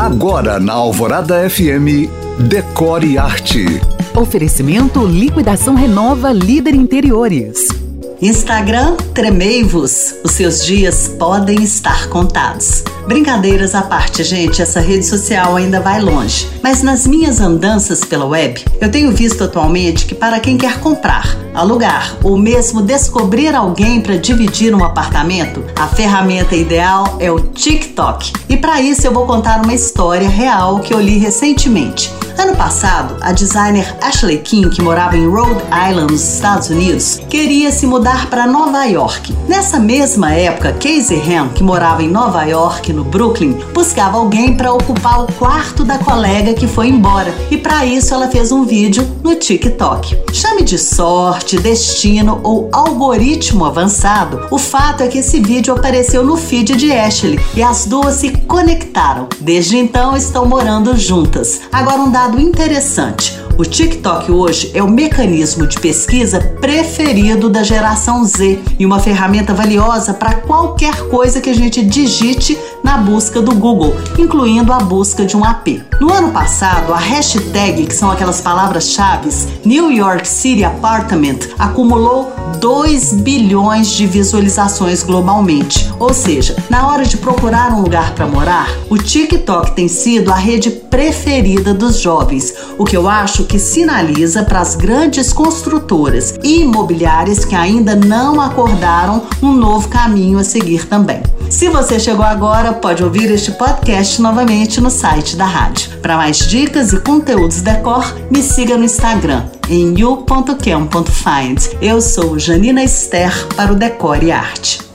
Agora na Alvorada FM, Decore Arte. Oferecimento Liquidação Renova Líder Interiores. Instagram Tremeivos. Os seus dias podem estar contados. Brincadeiras à parte, gente, essa rede social ainda vai longe. Mas nas minhas andanças pela web, eu tenho visto atualmente que para quem quer comprar, alugar ou mesmo descobrir alguém para dividir um apartamento, a ferramenta ideal é o TikTok. E para isso eu vou contar uma história real que eu li recentemente. Ano passado, a designer Ashley King, que morava em Rhode Island, nos Estados Unidos, queria se mudar para Nova York. Nessa mesma época, Casey Ham, que morava em Nova York, no Brooklyn, buscava alguém para ocupar o quarto da colega que foi embora. E para isso ela fez um vídeo no TikTok. Chame de sorte, destino ou algoritmo avançado, o fato é que esse vídeo apareceu no feed de Ashley e as duas se conectaram. Desde então estão morando juntas. Agora um dado dado interessante. O TikTok hoje é o mecanismo de pesquisa preferido da geração Z e uma ferramenta valiosa para qualquer coisa que a gente digite na busca do Google, incluindo a busca de um AP. No ano passado, a hashtag, que são aquelas palavras-chave, New York City Apartment, acumulou 2 bilhões de visualizações globalmente. Ou seja, na hora de procurar um lugar para morar, o TikTok tem sido a rede preferida dos jovens, o que eu acho que sinaliza para as grandes construtoras e imobiliárias que ainda não acordaram um novo caminho a seguir também. Se você chegou agora, pode ouvir este podcast novamente no site da rádio. Para mais dicas e conteúdos decor, me siga no Instagram em you.cam.find. Eu sou Janina Esther para o Decore e Arte.